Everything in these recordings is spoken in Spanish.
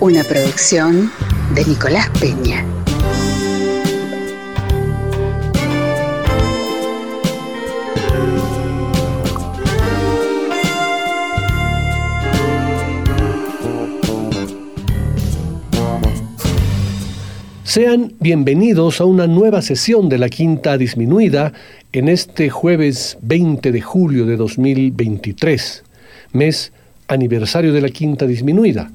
Una producción de Nicolás Peña. Sean bienvenidos a una nueva sesión de la Quinta Disminuida en este jueves 20 de julio de 2023, mes aniversario de la Quinta Disminuida.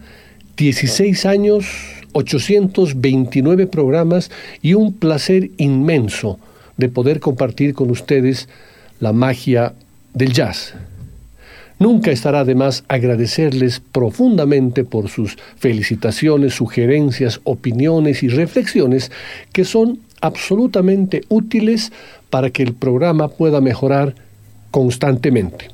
16 años, 829 programas y un placer inmenso de poder compartir con ustedes la magia del jazz. Nunca estará de más agradecerles profundamente por sus felicitaciones, sugerencias, opiniones y reflexiones que son absolutamente útiles para que el programa pueda mejorar constantemente.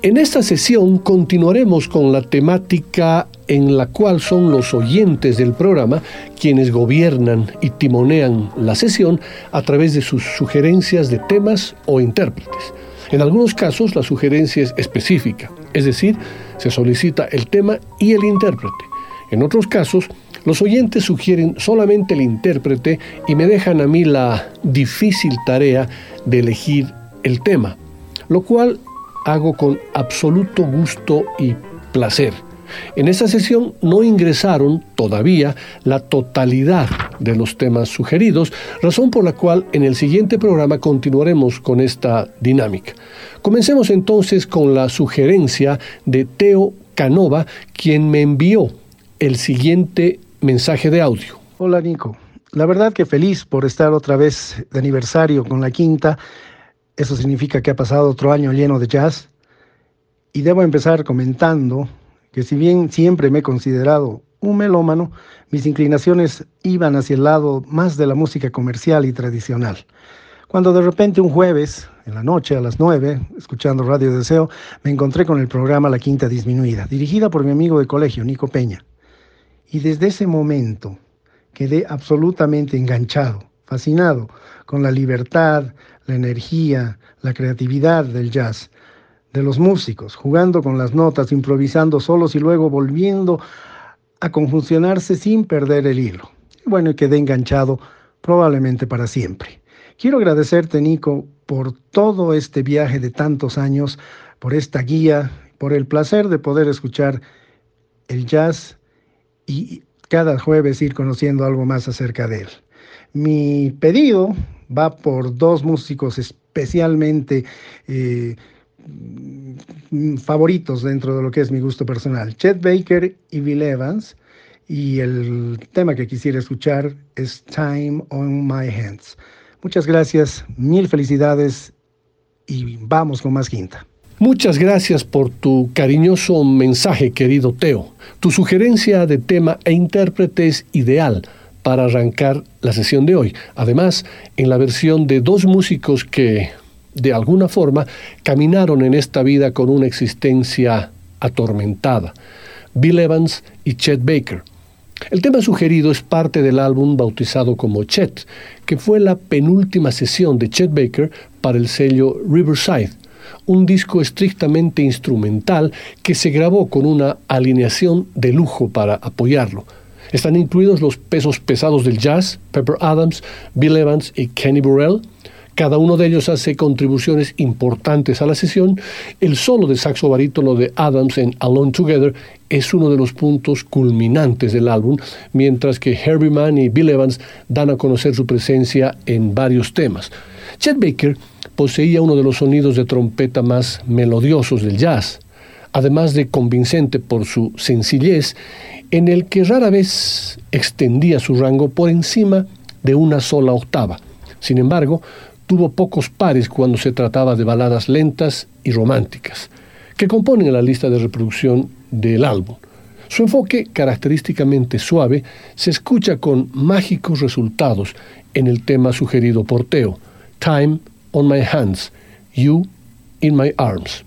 En esta sesión continuaremos con la temática en la cual son los oyentes del programa quienes gobiernan y timonean la sesión a través de sus sugerencias de temas o intérpretes. En algunos casos la sugerencia es específica, es decir, se solicita el tema y el intérprete. En otros casos, los oyentes sugieren solamente el intérprete y me dejan a mí la difícil tarea de elegir el tema, lo cual hago con absoluto gusto y placer. En esta sesión no ingresaron todavía la totalidad de los temas sugeridos, razón por la cual en el siguiente programa continuaremos con esta dinámica. Comencemos entonces con la sugerencia de Teo Canova, quien me envió el siguiente mensaje de audio. Hola Nico, la verdad que feliz por estar otra vez de aniversario con la quinta eso significa que ha pasado otro año lleno de jazz. Y debo empezar comentando que si bien siempre me he considerado un melómano, mis inclinaciones iban hacia el lado más de la música comercial y tradicional. Cuando de repente un jueves, en la noche a las 9, escuchando Radio Deseo, me encontré con el programa La Quinta Disminuida, dirigida por mi amigo de colegio, Nico Peña. Y desde ese momento quedé absolutamente enganchado, fascinado con la libertad, la energía, la creatividad del jazz, de los músicos, jugando con las notas, improvisando solos y luego volviendo a conjuncionarse sin perder el hilo. Y bueno, y quedé enganchado probablemente para siempre. Quiero agradecerte, Nico, por todo este viaje de tantos años, por esta guía, por el placer de poder escuchar el jazz y cada jueves ir conociendo algo más acerca de él. Mi pedido va por dos músicos especialmente eh, favoritos dentro de lo que es mi gusto personal, Chet Baker y Bill Evans. Y el tema que quisiera escuchar es Time on My Hands. Muchas gracias, mil felicidades y vamos con más quinta. Muchas gracias por tu cariñoso mensaje, querido Teo. Tu sugerencia de tema e intérprete es ideal para arrancar la sesión de hoy. Además, en la versión de dos músicos que, de alguna forma, caminaron en esta vida con una existencia atormentada, Bill Evans y Chet Baker. El tema sugerido es parte del álbum bautizado como Chet, que fue la penúltima sesión de Chet Baker para el sello Riverside, un disco estrictamente instrumental que se grabó con una alineación de lujo para apoyarlo. Están incluidos los pesos pesados del jazz, Pepper Adams, Bill Evans y Kenny Burrell, Cada uno de ellos hace contribuciones importantes a la sesión. El solo de saxo barítono de Adams en Alone Together es uno de los puntos culminantes del álbum, mientras que Herbie Mann y Bill Evans dan a conocer su presencia en varios temas. Chet Baker poseía uno de los sonidos de trompeta más melodiosos del jazz, además de convincente por su sencillez, en el que rara vez extendía su rango por encima de una sola octava. Sin embargo, tuvo pocos pares cuando se trataba de baladas lentas y románticas, que componen la lista de reproducción del álbum. Su enfoque, característicamente suave, se escucha con mágicos resultados en el tema sugerido por Teo, Time on My Hands, You in My Arms.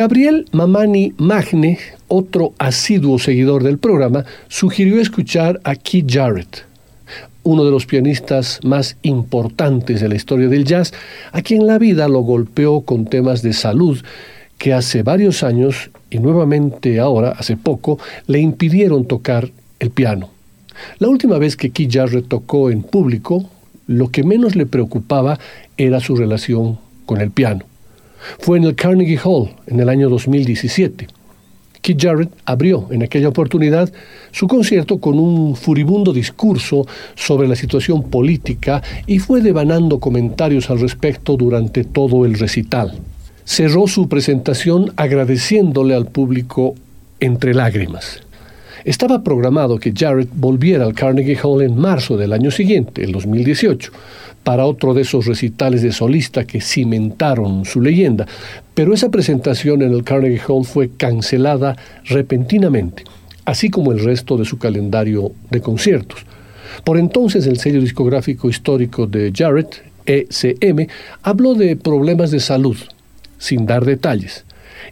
Gabriel Mamani Magne, otro asiduo seguidor del programa, sugirió escuchar a Keith Jarrett, uno de los pianistas más importantes de la historia del jazz, a quien la vida lo golpeó con temas de salud que hace varios años y nuevamente ahora, hace poco, le impidieron tocar el piano. La última vez que Keith Jarrett tocó en público, lo que menos le preocupaba era su relación con el piano. Fue en el Carnegie Hall en el año 2017. Keith Jarrett abrió en aquella oportunidad su concierto con un furibundo discurso sobre la situación política y fue devanando comentarios al respecto durante todo el recital. Cerró su presentación agradeciéndole al público entre lágrimas. Estaba programado que Jarrett volviera al Carnegie Hall en marzo del año siguiente, el 2018, para otro de esos recitales de solista que cimentaron su leyenda, pero esa presentación en el Carnegie Hall fue cancelada repentinamente, así como el resto de su calendario de conciertos. Por entonces el sello discográfico histórico de Jarrett, ECM, habló de problemas de salud, sin dar detalles.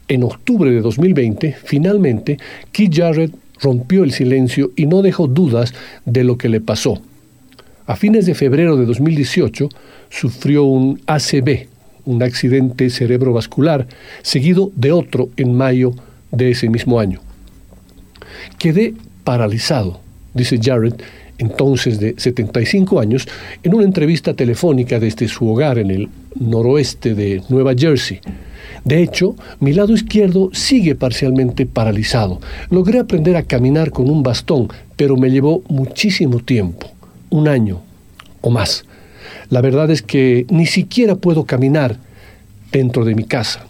En octubre de 2020, finalmente, Keith Jarrett rompió el silencio y no dejó dudas de lo que le pasó. A fines de febrero de 2018 sufrió un ACV, un accidente cerebrovascular, seguido de otro en mayo de ese mismo año. Quedé paralizado, dice Jarrett, entonces de 75 años, en una entrevista telefónica desde su hogar en el noroeste de Nueva Jersey. De hecho, mi lado izquierdo sigue parcialmente paralizado. Logré aprender a caminar con un bastón, pero me llevó muchísimo tiempo, un año o más. La verdad es que ni siquiera puedo caminar dentro de mi casa.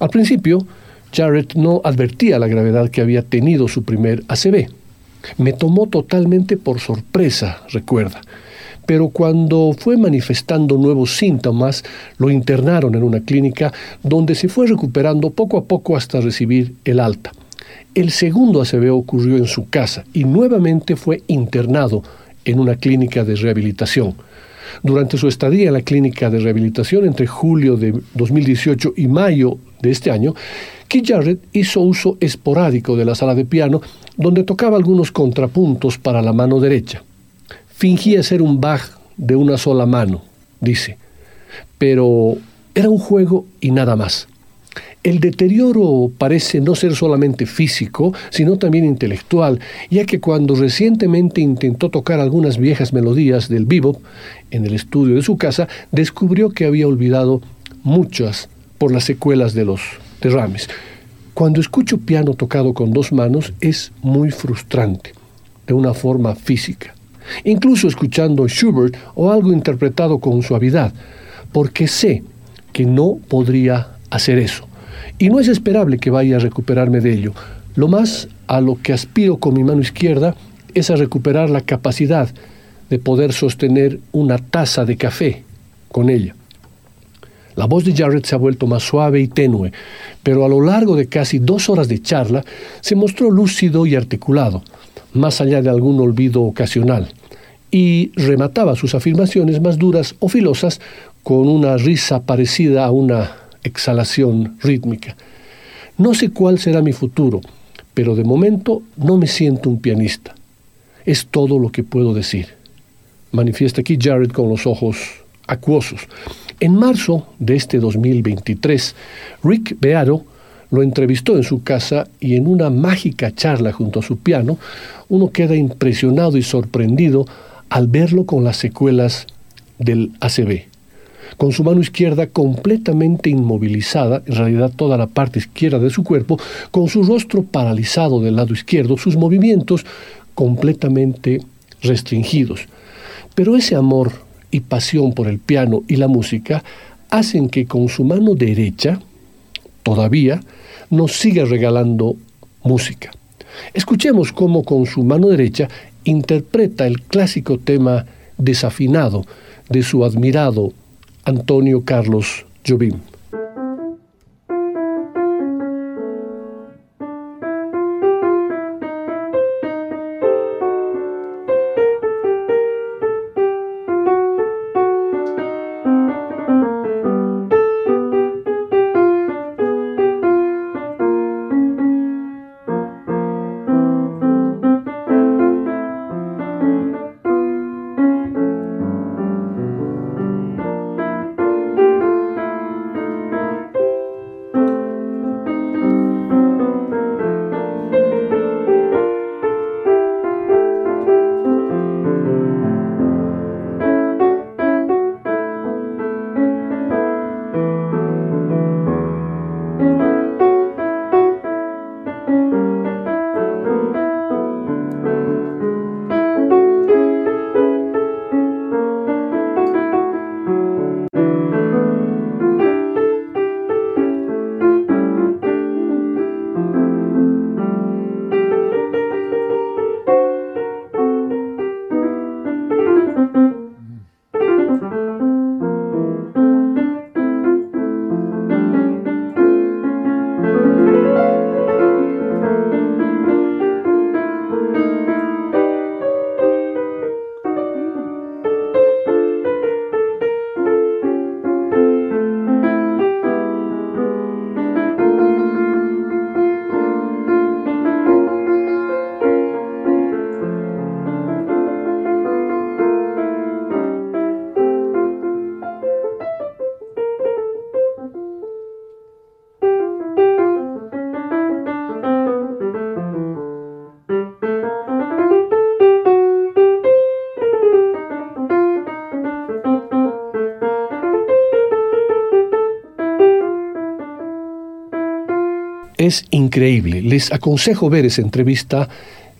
Al principio, Jarrett no advertía la gravedad que había tenido su primer ACV. Me tomó totalmente por sorpresa, recuerda pero cuando fue manifestando nuevos síntomas, lo internaron en una clínica donde se fue recuperando poco a poco hasta recibir el alta. El segundo ACV ocurrió en su casa y nuevamente fue internado en una clínica de rehabilitación. Durante su estadía en la clínica de rehabilitación entre julio de 2018 y mayo de este año, Keith Jarrett hizo uso esporádico de la sala de piano donde tocaba algunos contrapuntos para la mano derecha. Fingía ser un Bach de una sola mano, dice, pero era un juego y nada más. El deterioro parece no ser solamente físico, sino también intelectual, ya que cuando recientemente intentó tocar algunas viejas melodías del bebop en el estudio de su casa, descubrió que había olvidado muchas por las secuelas de los derrames. Cuando escucho piano tocado con dos manos es muy frustrante, de una forma física incluso escuchando Schubert o algo interpretado con suavidad, porque sé que no podría hacer eso. Y no es esperable que vaya a recuperarme de ello. Lo más a lo que aspiro con mi mano izquierda es a recuperar la capacidad de poder sostener una taza de café con ella. La voz de Jarrett se ha vuelto más suave y tenue, pero a lo largo de casi dos horas de charla se mostró lúcido y articulado más allá de algún olvido ocasional, y remataba sus afirmaciones más duras o filosas con una risa parecida a una exhalación rítmica. No sé cuál será mi futuro, pero de momento no me siento un pianista. Es todo lo que puedo decir. Manifiesta aquí Jared con los ojos acuosos. En marzo de este 2023, Rick Bearo lo entrevistó en su casa y en una mágica charla junto a su piano, uno queda impresionado y sorprendido al verlo con las secuelas del ACB. Con su mano izquierda completamente inmovilizada, en realidad toda la parte izquierda de su cuerpo, con su rostro paralizado del lado izquierdo, sus movimientos completamente restringidos. Pero ese amor y pasión por el piano y la música hacen que con su mano derecha, todavía, nos siga regalando música. Escuchemos cómo con su mano derecha interpreta el clásico tema desafinado de su admirado Antonio Carlos Jobim. Es increíble. Les aconsejo ver esa entrevista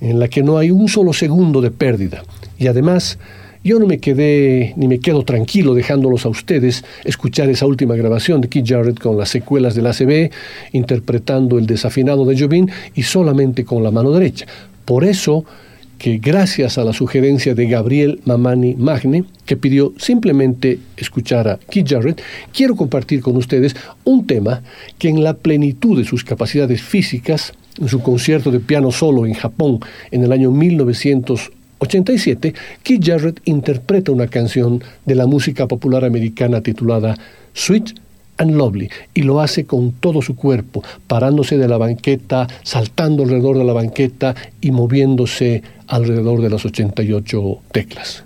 en la que no hay un solo segundo de pérdida. Y además, yo no me quedé ni me quedo tranquilo dejándolos a ustedes escuchar esa última grabación de Keith Jarrett con las secuelas del ACB, interpretando el desafinado de Jobin y solamente con la mano derecha. Por eso gracias a la sugerencia de Gabriel Mamani Magne, que pidió simplemente escuchar a Keith Jarrett, quiero compartir con ustedes un tema que en la plenitud de sus capacidades físicas, en su concierto de piano solo en Japón en el año 1900 87, Keith Jarrett interpreta una canción de la música popular americana titulada Sweet and Lovely y lo hace con todo su cuerpo, parándose de la banqueta, saltando alrededor de la banqueta y moviéndose alrededor de las 88 teclas.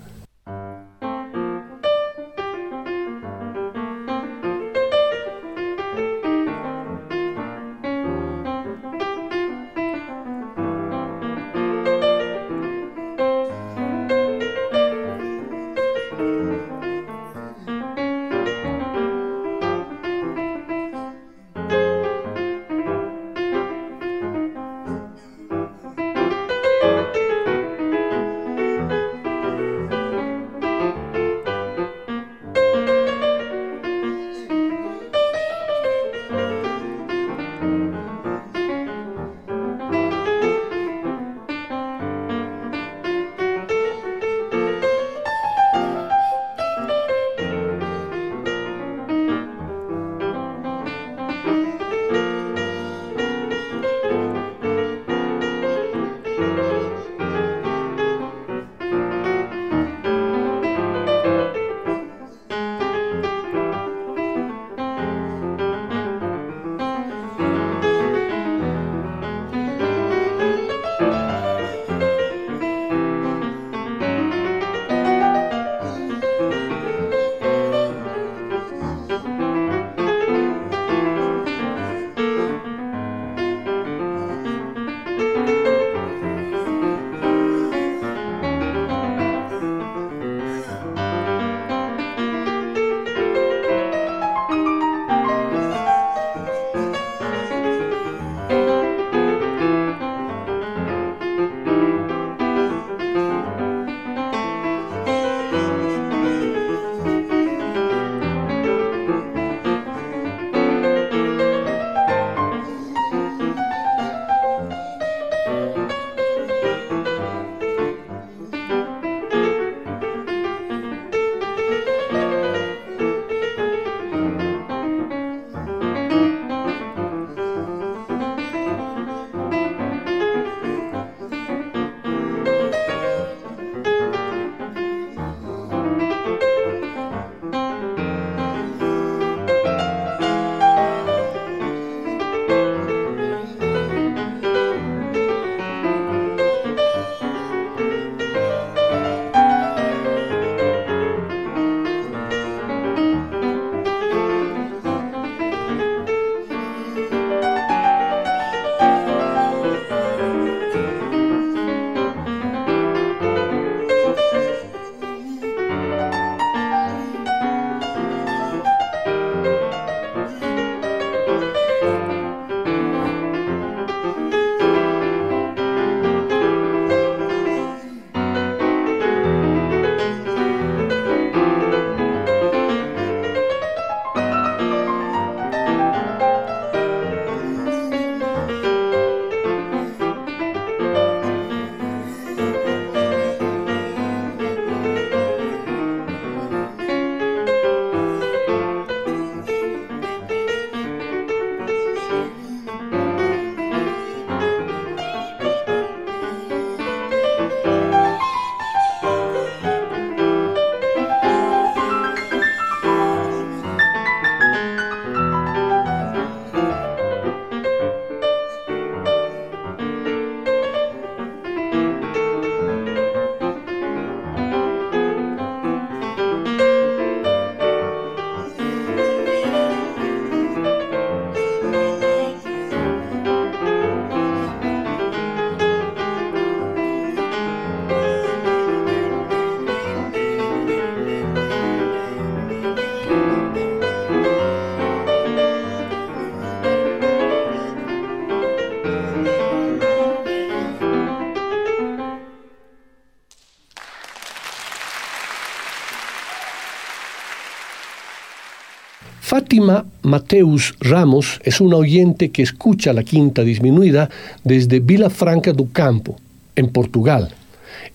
Fátima Mateus Ramos es una oyente que escucha la quinta disminuida desde Vila Franca do Campo, en Portugal.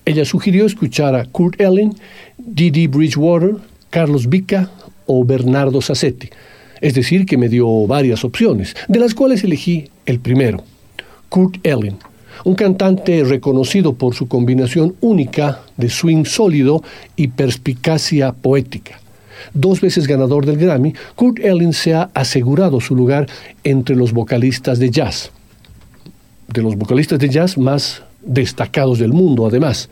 Ella sugirió escuchar a Kurt Elling, Didi Bridgewater, Carlos Vica o Bernardo Sassetti. Es decir, que me dio varias opciones, de las cuales elegí el primero, Kurt Elling, un cantante reconocido por su combinación única de swing sólido y perspicacia poética. Dos veces ganador del Grammy, Kurt Elling se ha asegurado su lugar entre los vocalistas de jazz, de los vocalistas de jazz más destacados del mundo, además.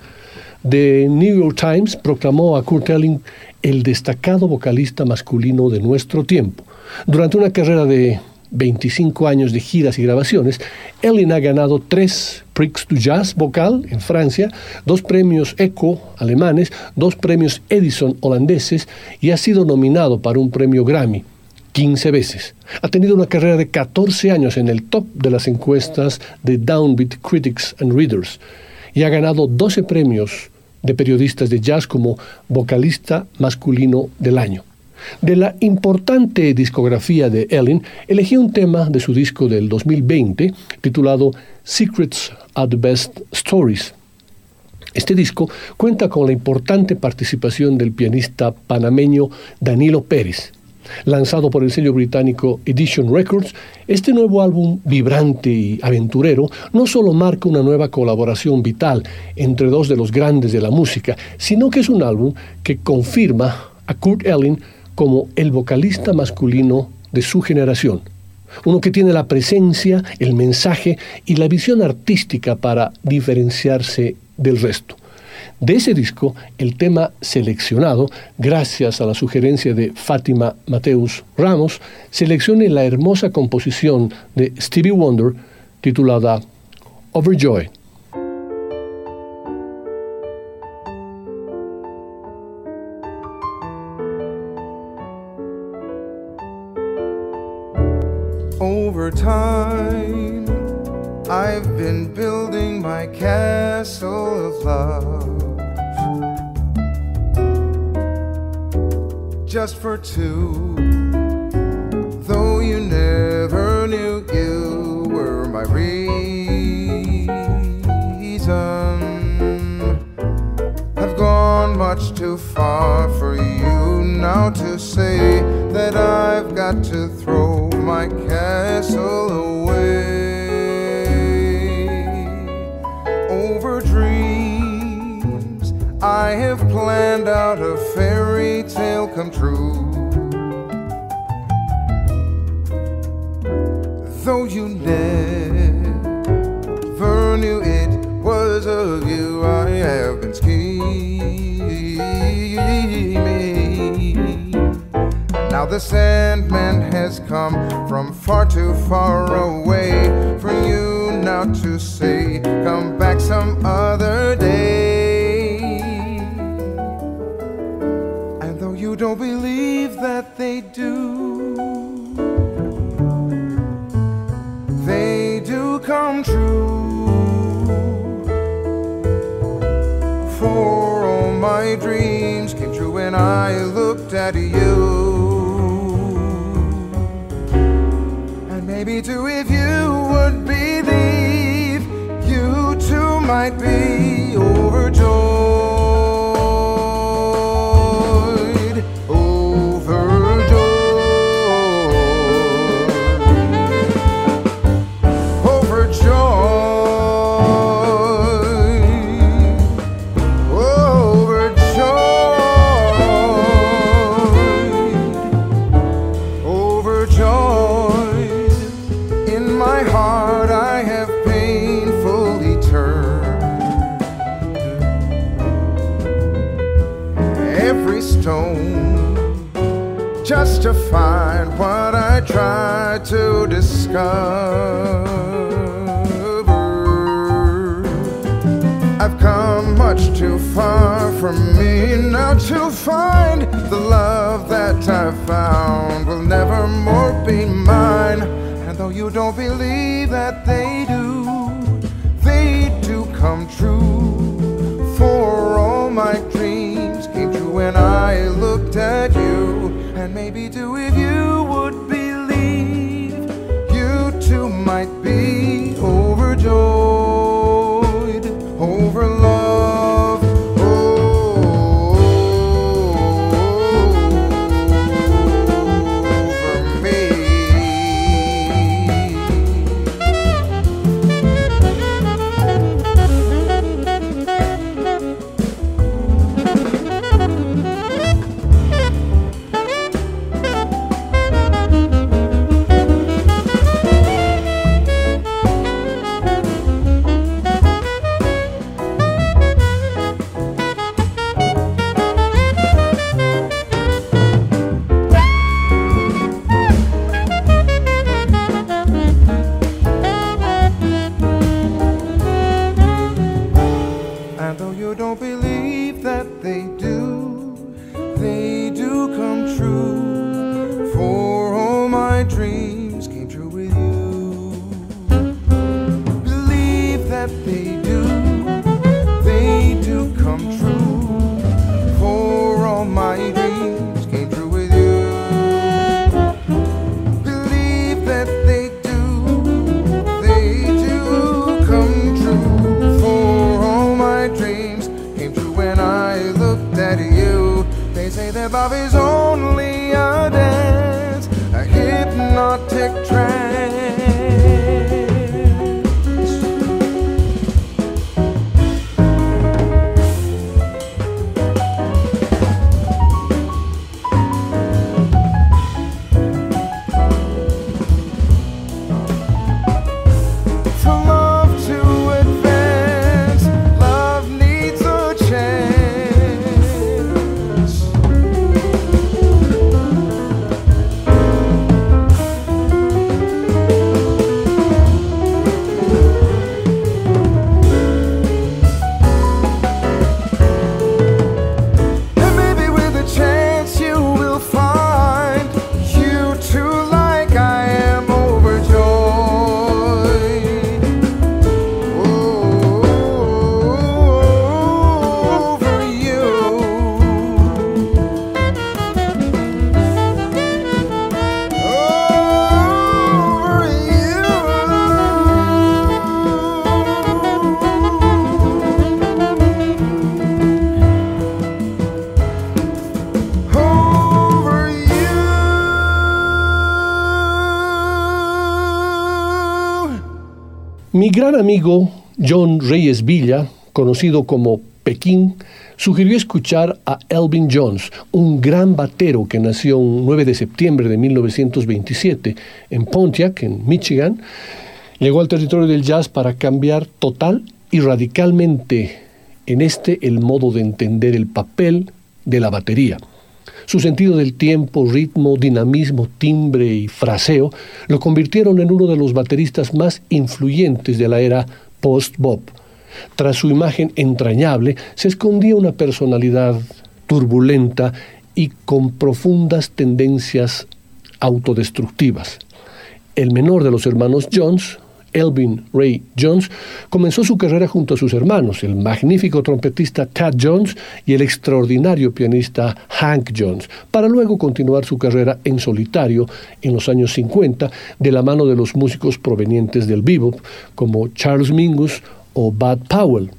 The New York Times proclamó a Kurt Elling el destacado vocalista masculino de nuestro tiempo. Durante una carrera de 25 años de giras y grabaciones, Elling ha ganado tres Prix du Jazz vocal en Francia, dos premios ECHO alemanes, dos premios Edison holandeses y ha sido nominado para un premio Grammy 15 veces. Ha tenido una carrera de 14 años en el top de las encuestas de Downbeat Critics and Readers y ha ganado 12 premios de periodistas de jazz como vocalista masculino del año. De la importante discografía de Ellen, elegí un tema de su disco del 2020 titulado Secrets are the Best Stories. Este disco cuenta con la importante participación del pianista panameño Danilo Pérez. Lanzado por el sello británico Edition Records, este nuevo álbum vibrante y aventurero no solo marca una nueva colaboración vital entre dos de los grandes de la música, sino que es un álbum que confirma a Kurt Elling como el vocalista masculino de su generación. Uno que tiene la presencia, el mensaje y la visión artística para diferenciarse del resto. De ese disco, el tema seleccionado, gracias a la sugerencia de Fátima Mateus Ramos, seleccione la hermosa composición de Stevie Wonder titulada Overjoy. My castle of love just for two. Though you never knew you were my reason, I've gone much too far for you now to say that I've got to throw my castle away I have planned out a fairy tale come true. Though you never knew it was of you, I have been scheming. Now the Sandman has come from far too far away for you now to say, Come back some other don't believe that they do, they do come true. For all my dreams came true when I looked at you. And maybe too, if you would believe, you too might be find the love that I found will never more be mine. And though you don't believe that they do, they do come true. For all my dreams came true when I looked at you. and maybe too if you though you don't believe that they do, of his own. Gran amigo John Reyes Villa, conocido como Pekín, sugirió escuchar a Elvin Jones, un gran batero que nació un 9 de septiembre de 1927 en Pontiac, en Michigan. Llegó al territorio del jazz para cambiar total y radicalmente en este el modo de entender el papel de la batería. Su sentido del tiempo, ritmo, dinamismo, timbre y fraseo lo convirtieron en uno de los bateristas más influyentes de la era post-bop. Tras su imagen entrañable se escondía una personalidad turbulenta y con profundas tendencias autodestructivas. El menor de los hermanos Jones, Elvin Ray Jones, comenzó su carrera junto a sus hermanos, el magnífico trompetista Tad Jones y el extraordinario pianista Hank Jones, para luego continuar su carrera en solitario en los años 50 de la mano de los músicos provenientes del bebop como Charles Mingus o Bud Powell.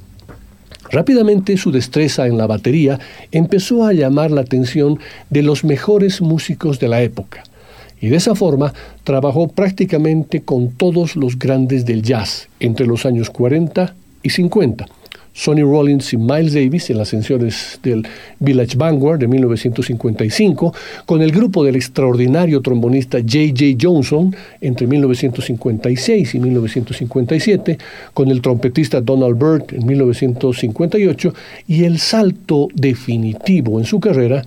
Rápidamente su destreza en la batería empezó a llamar la atención de los mejores músicos de la época y de esa forma trabajó prácticamente con todos los grandes del jazz entre los años 40 y 50. Sonny Rollins y Miles Davis en las sesiones del Village Vanguard de 1955, con el grupo del extraordinario trombonista J.J. Johnson entre 1956 y 1957, con el trompetista Donald Byrd en 1958 y el salto definitivo en su carrera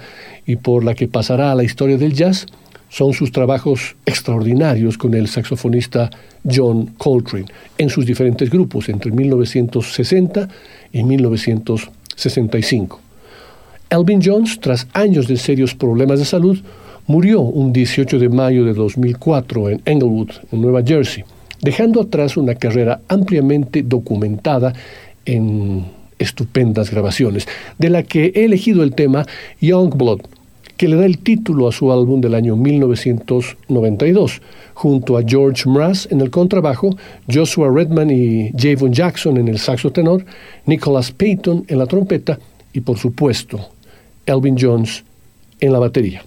y por la que pasará a la historia del jazz son sus trabajos extraordinarios con el saxofonista John Coltrane en sus diferentes grupos entre 1960 y 1965. Elvin Jones, tras años de serios problemas de salud, murió un 18 de mayo de 2004 en Englewood, en Nueva Jersey, dejando atrás una carrera ampliamente documentada en estupendas grabaciones, de la que he elegido el tema Young Blood, que le da el título a su álbum del año 1992, junto a George Mraz en el contrabajo, Joshua Redman y Javon Jackson en el saxo tenor, Nicholas Payton en la trompeta y por supuesto Elvin Jones en la batería.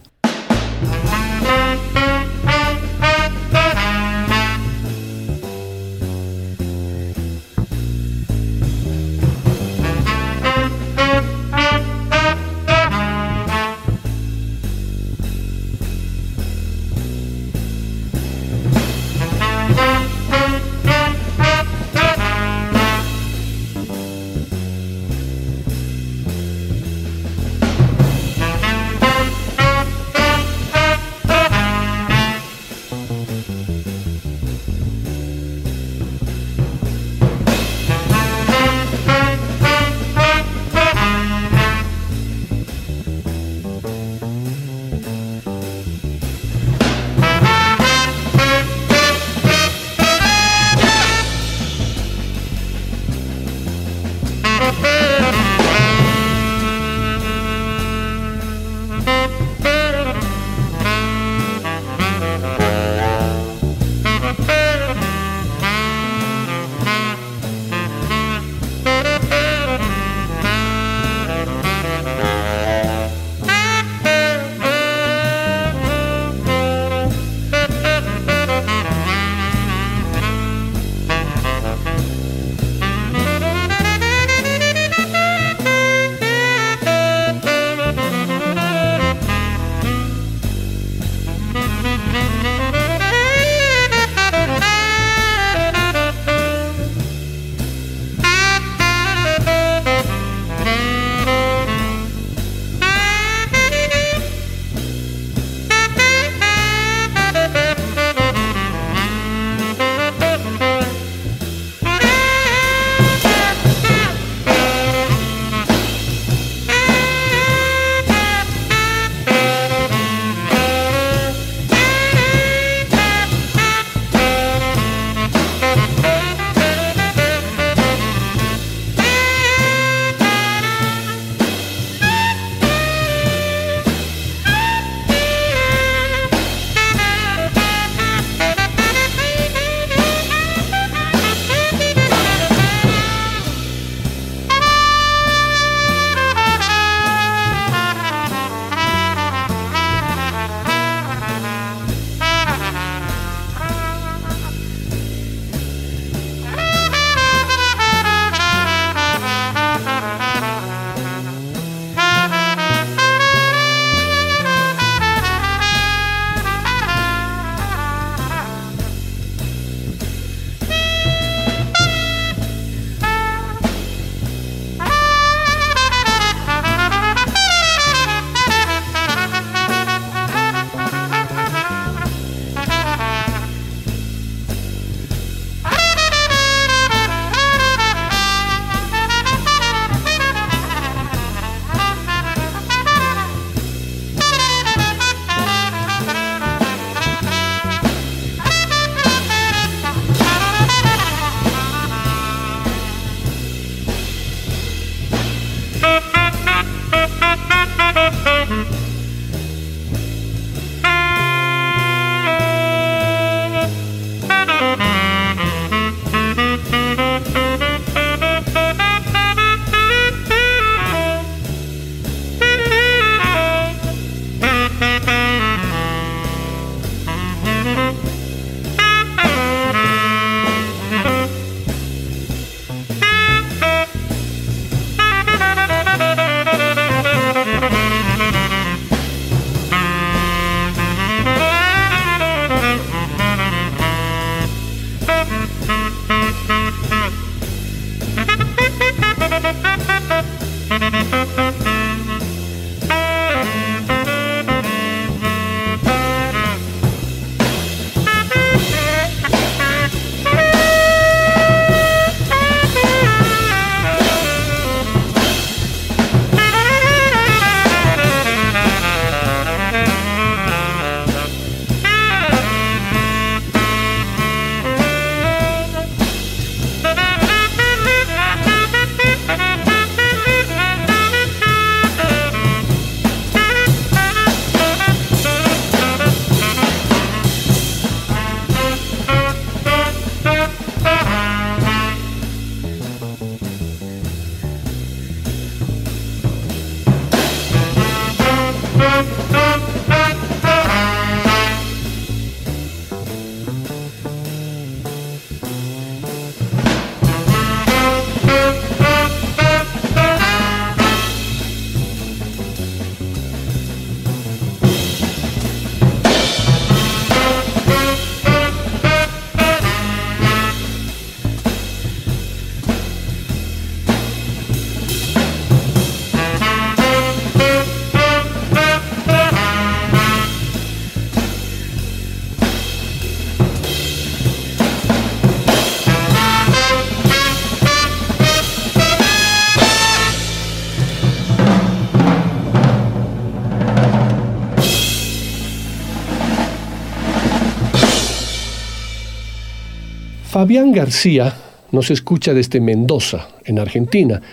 Fabián García nos escucha desde Mendoza, en Argentina,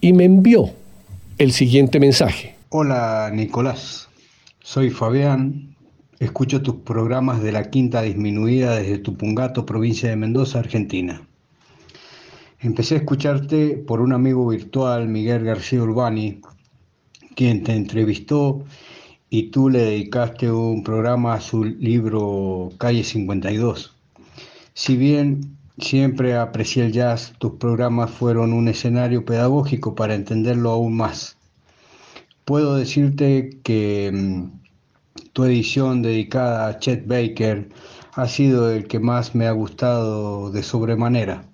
y me envió el siguiente mensaje. Hola Nicolás, soy Fabián, escucho tus programas de la Quinta Disminuida desde Tupungato, provincia de Mendoza, Argentina. Empecé a escucharte por un amigo virtual, Miguel García Urbani, quien te entrevistó y tú le dedicaste un programa a su libro Calle 52. Si bien siempre aprecié el jazz, tus programas fueron un escenario pedagógico para entenderlo aún más. Puedo decirte que mm, tu edición dedicada a Chet Baker ha sido el que más me ha gustado de sobremanera.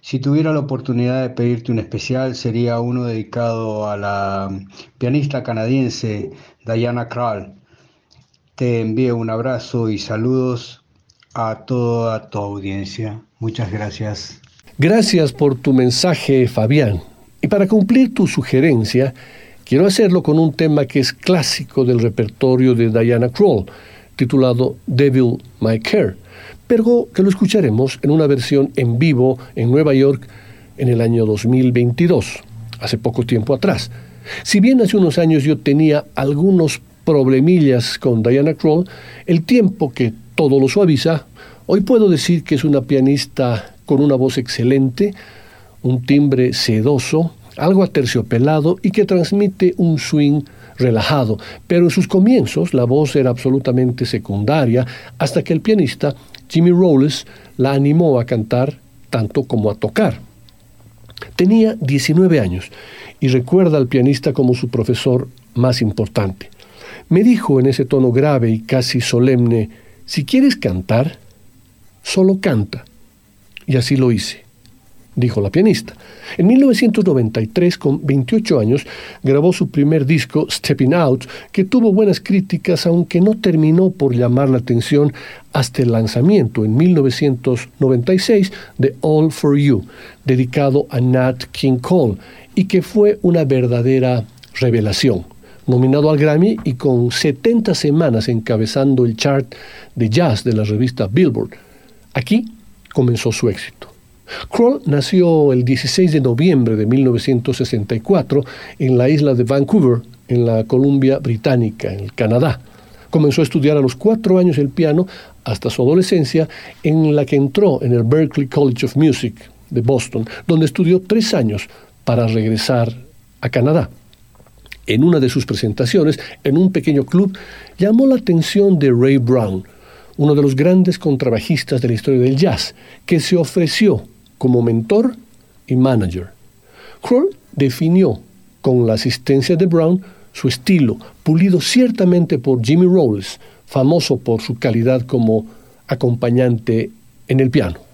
Si tuviera la oportunidad de pedirte un especial, sería uno dedicado a la pianista canadiense Diana Krall. Te envío un abrazo y saludos a toda tu audiencia. Muchas gracias. Gracias por tu mensaje, Fabián. Y para cumplir tu sugerencia, quiero hacerlo con un tema que es clásico del repertorio de Diana Krall, titulado Devil My Care, pero que lo escucharemos en una versión en vivo en Nueva York en el año 2022, hace poco tiempo atrás. Si bien hace unos años yo tenía algunos problemillas con Diana Krall, el tiempo que todo lo suaviza, hoy puedo decir que es una pianista con una voz excelente, un timbre sedoso, algo aterciopelado y que transmite un swing relajado, pero en sus comienzos la voz era absolutamente secundaria hasta que el pianista Jimmy Rolls la animó a cantar tanto como a tocar. Tenía 19 años y recuerda al pianista como su profesor más importante. Me dijo en ese tono grave y casi solemne, si quieres cantar, solo canta. Y así lo hice, dijo la pianista. En 1993, con 28 años, grabó su primer disco, Stepping Out, que tuvo buenas críticas, aunque no terminó por llamar la atención hasta el lanzamiento en 1996 de All for You, dedicado a Nat King Cole, y que fue una verdadera revelación nominado al Grammy y con 70 semanas encabezando el chart de jazz de la revista Billboard. Aquí comenzó su éxito. Kroll nació el 16 de noviembre de 1964 en la isla de Vancouver, en la Columbia Británica, en Canadá. Comenzó a estudiar a los cuatro años el piano hasta su adolescencia, en la que entró en el Berklee College of Music de Boston, donde estudió tres años para regresar a Canadá en una de sus presentaciones en un pequeño club, llamó la atención de Ray Brown, uno de los grandes contrabajistas de la historia del jazz, que se ofreció como mentor y manager. Kroll definió con la asistencia de Brown su estilo, pulido ciertamente por Jimmy Rolls, famoso por su calidad como acompañante en el piano.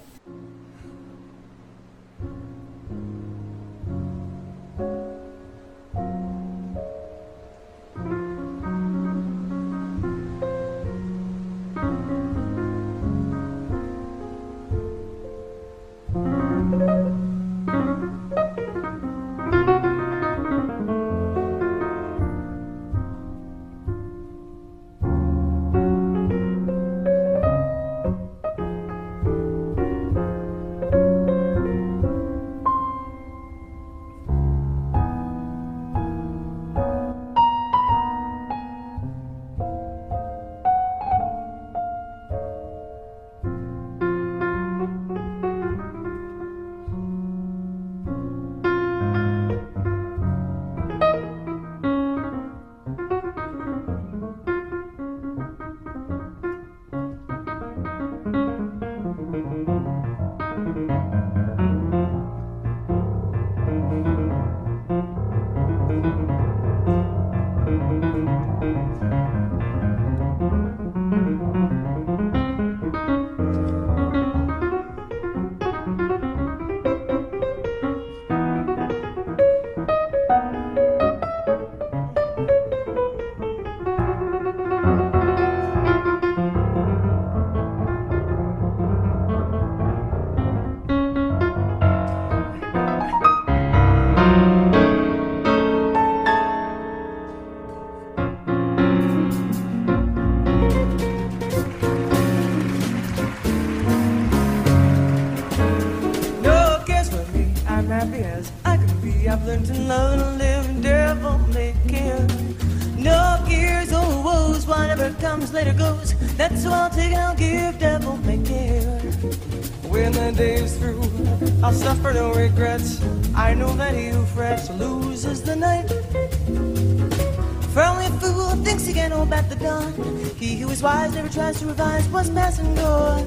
Tries to revise what's past and gone.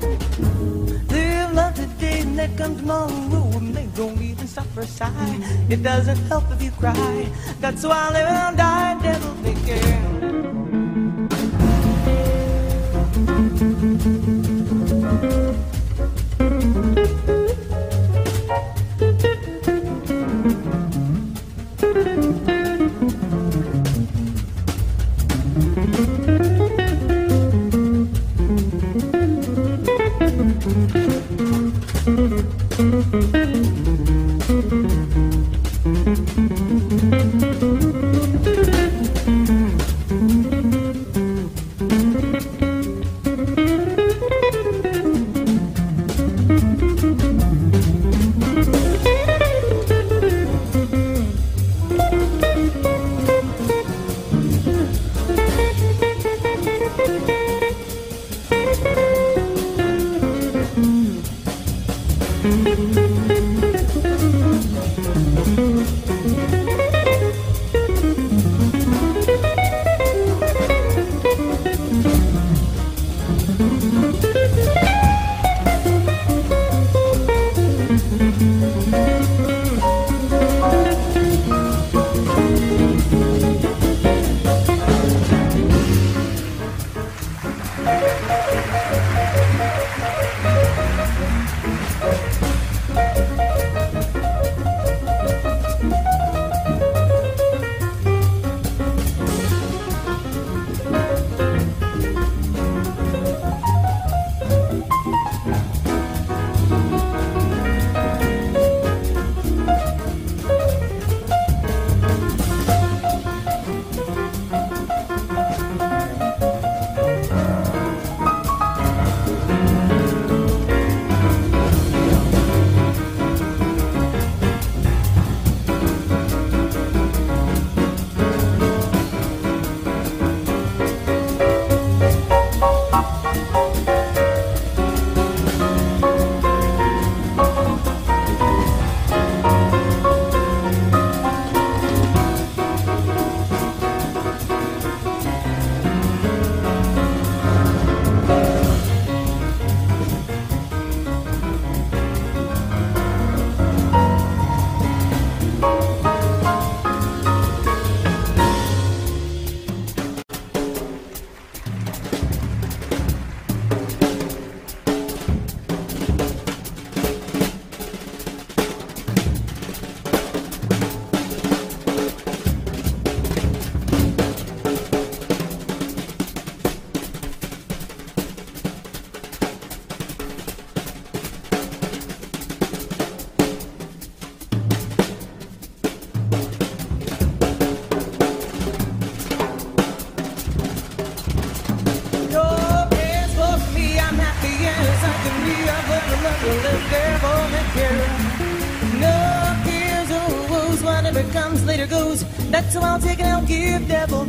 Live love today and let come tomorrow. And they don't even for a sigh. It doesn't help if you cry. That's why I live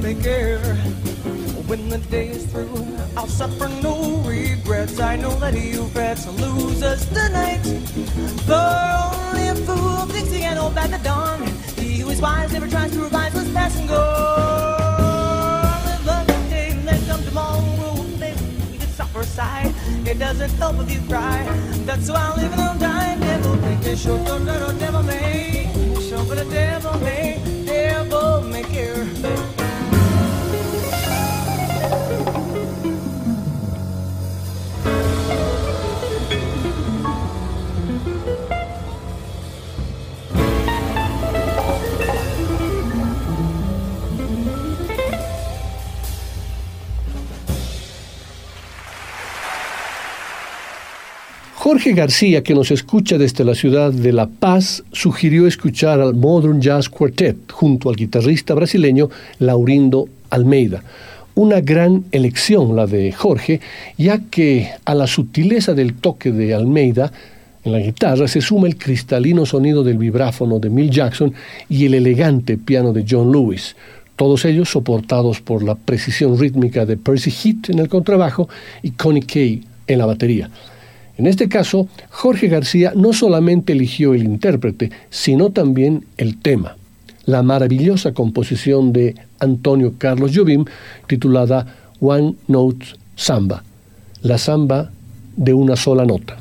give devil Jorge García, que nos escucha desde la ciudad de La Paz, sugirió escuchar al Modern Jazz Quartet junto al guitarrista brasileño Laurindo Almeida. Una gran elección la de Jorge, ya que a la sutileza del toque de Almeida En la guitarra se suma el cristalino sonido del vibráfono de Mill Jackson y el elegante piano de John Lewis, todos ellos soportados por la precisión rítmica de Percy Heath en el contrabajo y Connie Kay en la batería. En este caso, Jorge García no solamente eligió el intérprete, sino también el tema, la maravillosa composición de Antonio Carlos Jobim titulada One Note Samba, la samba de una sola nota.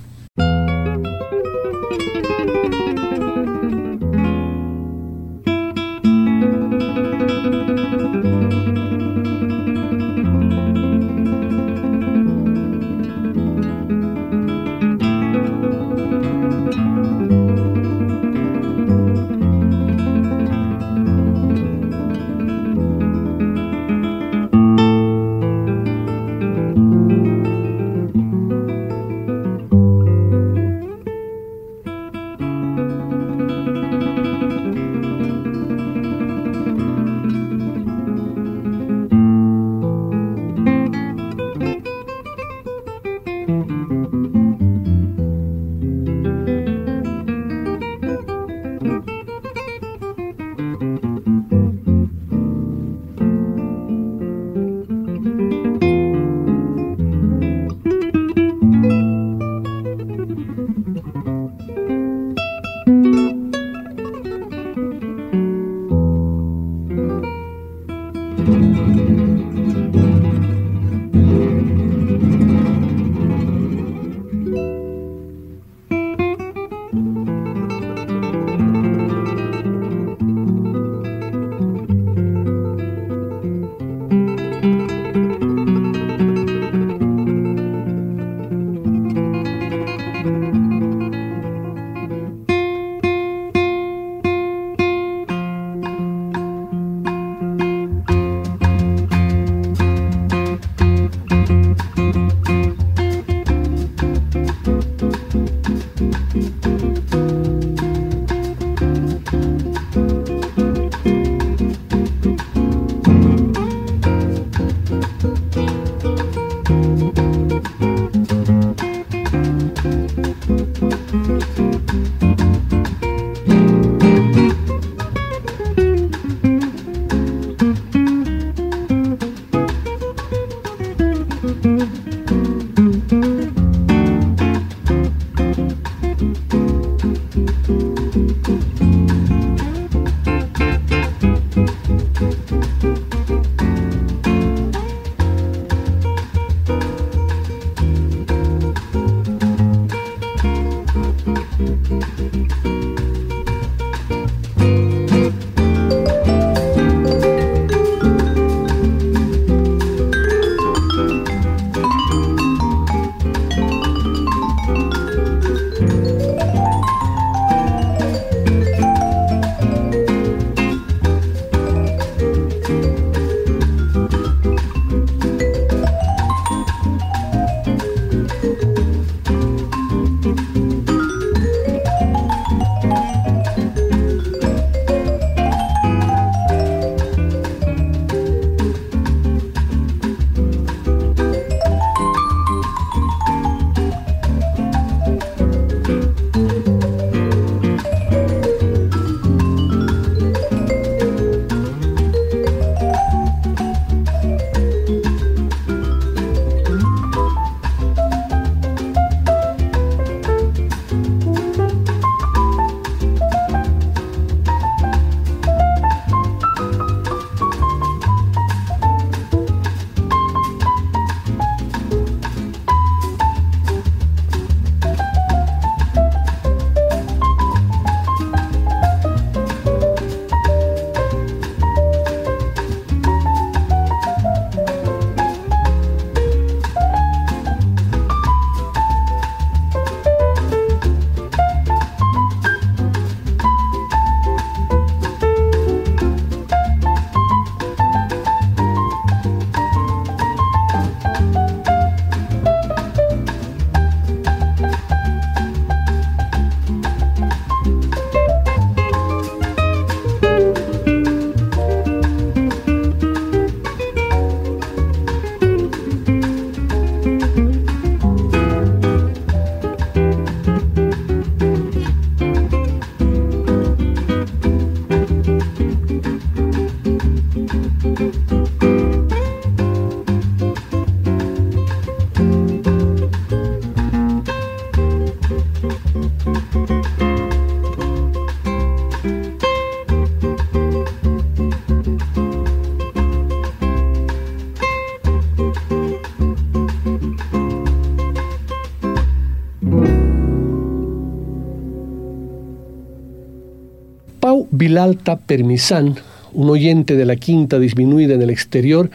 Vilalta Permisán, un oyente de la quinta disminuida en el exterior,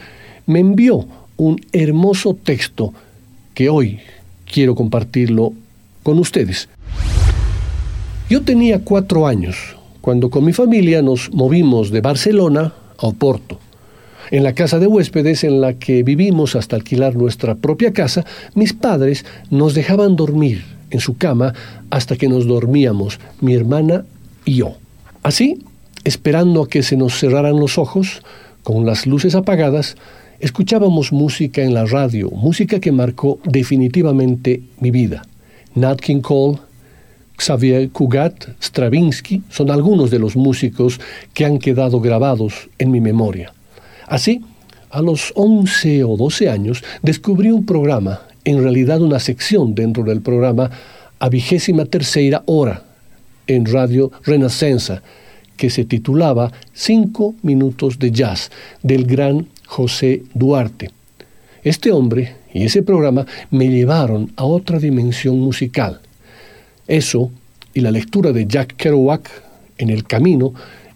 me envió un hermoso texto que hoy quiero compartirlo con ustedes. Yo tenía cuatro años cuando con mi familia nos movimos de Barcelona a Oporto. En la casa de huéspedes en la que vivimos hasta alquilar nuestra propia casa, mis padres nos dejaban dormir en su cama hasta que nos dormíamos, mi hermana y yo. Así, esperando a que se nos cerraran los ojos, con las luces apagadas, escuchábamos música en la radio, música que marcó definitivamente mi vida. Nat King Cole, Xavier Cugat, Stravinsky son algunos de los músicos que han quedado grabados en mi memoria. Así, a los 11 o 12 años, descubrí un programa, en realidad una sección dentro del programa, a vigésima tercera hora, en Radio Renacenza, que se titulaba Cinco Minutos de Jazz, del gran José Duarte. Este hombre y ese programa me llevaron a otra dimensión musical. Eso y la lectura de Jack Kerouac en El Camino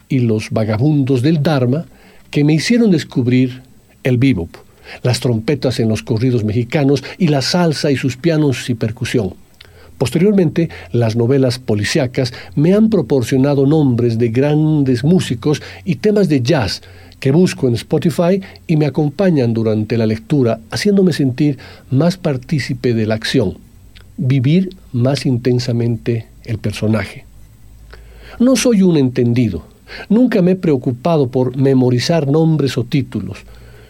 y Los Vagabundos del Dharma que me hicieron descubrir el bebop, las trompetas en los corridos mexicanos y la salsa y sus pianos y percusión. Posteriormente, las novelas policíacas me han proporcionado nombres de grandes músicos y temas de jazz que busco en Spotify y me acompañan durante la lectura, haciéndome sentir más partícipe de la acción, vivir más intensamente el personaje. No soy un entendido, Nunca me he preocupado por memorizar nombres o títulos.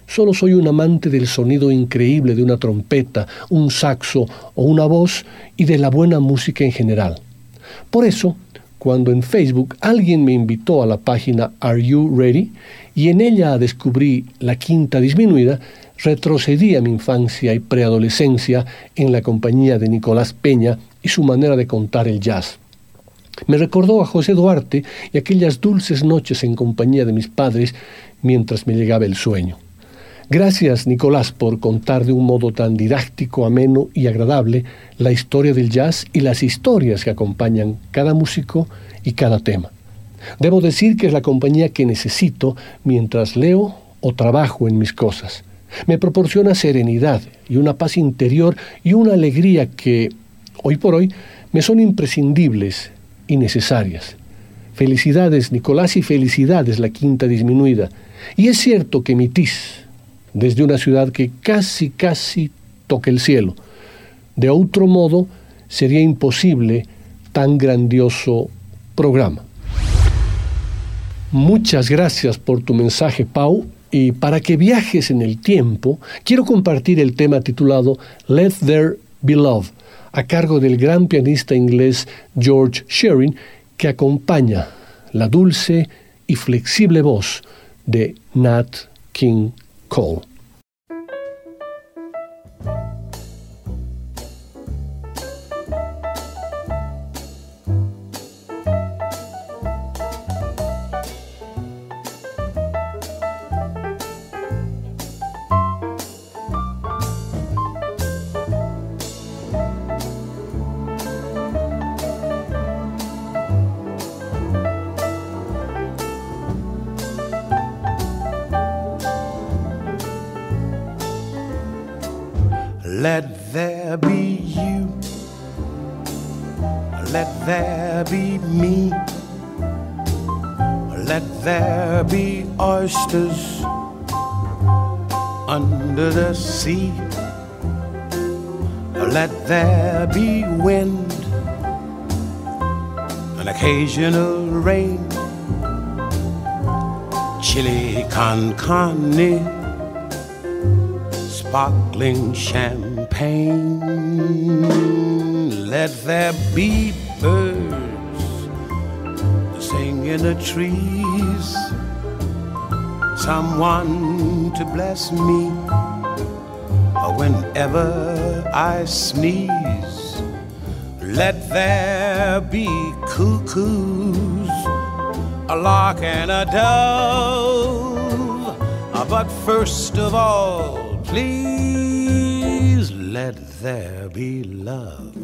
Solo soy un amante del sonido increíble de una trompeta, un saxo o una voz y de la buena música en general. Por eso, cuando en Facebook alguien me invitó a la página Are You Ready y en ella descubrí la quinta disminuida, retrocedí a mi infancia y preadolescencia en la compañía de Nicolás Peña y su manera de contar el jazz. Me recordó a José Duarte y aquellas dulces noches en compañía de mis padres mientras me llegaba el sueño. Gracias, Nicolás, por contar de un modo tan didáctico, ameno y agradable la historia del jazz y las historias que acompañan cada músico y cada tema. Debo decir que es la compañía que necesito mientras leo o trabajo en mis cosas. Me proporciona serenidad y una paz interior y una alegría que, hoy por hoy, me son imprescindibles y necesarias. Felicidades, Nicolás, y felicidades, la quinta disminuida. Y es cierto que emitís desde una ciudad que casi, casi toca el cielo. De otro modo, sería imposible tan grandioso programa. Muchas gracias por tu mensaje, Pau. Y para que viajes en el tiempo, quiero compartir el tema titulado Let There Be Love a cargo del gran pianista inglés George Shearing, que acompaña la dulce y flexible voz de Nat King Cole. Sea. Let there be wind, an occasional rain, chili con carne, sparkling champagne. Let there be birds sing in the trees, someone to bless me whenever I sneeze. Let there be cuckoos, a lark and a dove. Ah, but first of all, please let there be love.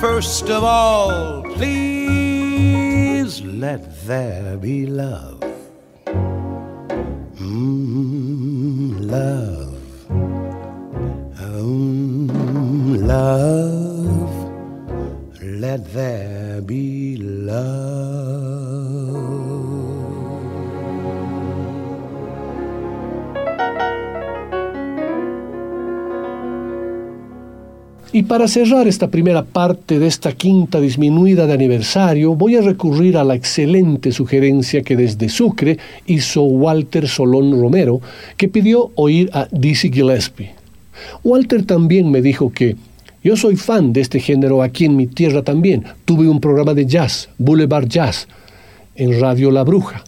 First of all, please let there be love. Para cerrar esta primera parte de esta quinta disminuida de aniversario, voy a recurrir a la excelente sugerencia que desde Sucre hizo Walter Solón Romero, que pidió oír a Dizzy Gillespie. Walter también me dijo que yo soy fan de este género aquí en mi tierra también. Tuve un programa de jazz, Boulevard Jazz, en Radio La Bruja.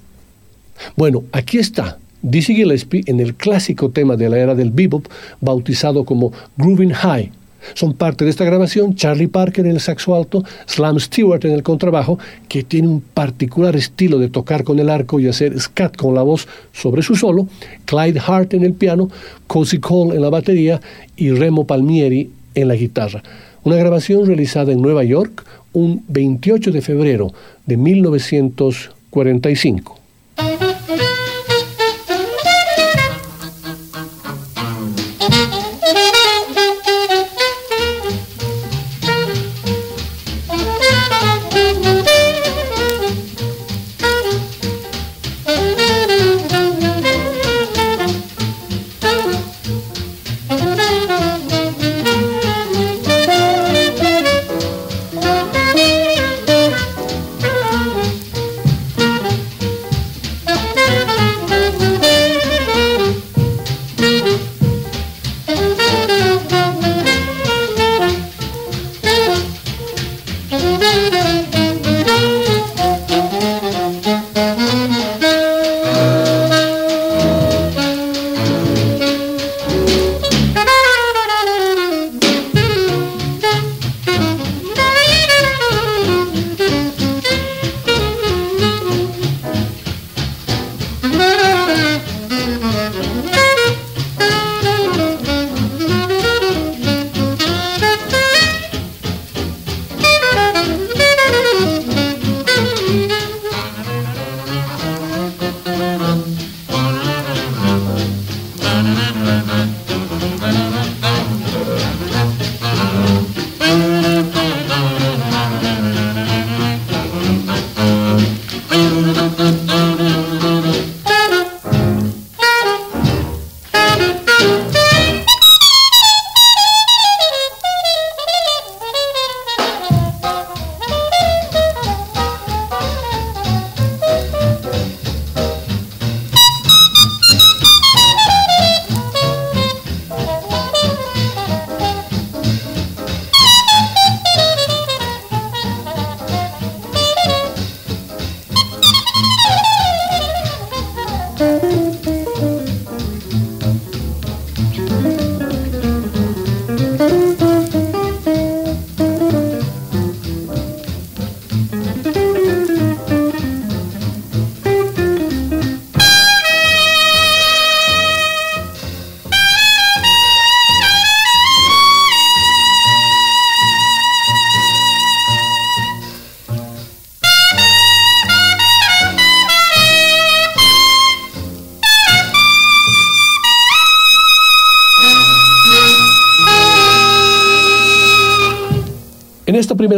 Bueno, aquí está Dizzy Gillespie en el clásico tema de la era del bebop, bautizado como Grooving High. Son parte de esta grabación Charlie Parker en el saxo alto, Slam Stewart en el contrabajo, que tiene un particular estilo de tocar con el arco y hacer scat con la voz sobre su solo, Clyde Hart en el piano, Cozy Cole en la batería y Remo Palmieri en la guitarra. Una grabación realizada en Nueva York un 28 de febrero de 1945.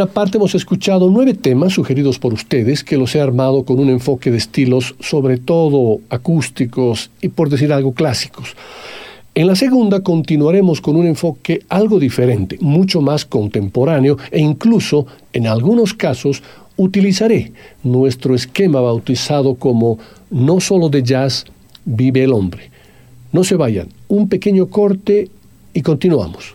Primera parte hemos escuchado nueve temas sugeridos por ustedes que los he armado con un enfoque de estilos sobre todo acústicos y por decir algo clásicos. En la segunda continuaremos con un enfoque algo diferente, mucho más contemporáneo e incluso, en algunos casos, utilizaré nuestro esquema bautizado como No solo de jazz vive el hombre. No se vayan, un pequeño corte y continuamos.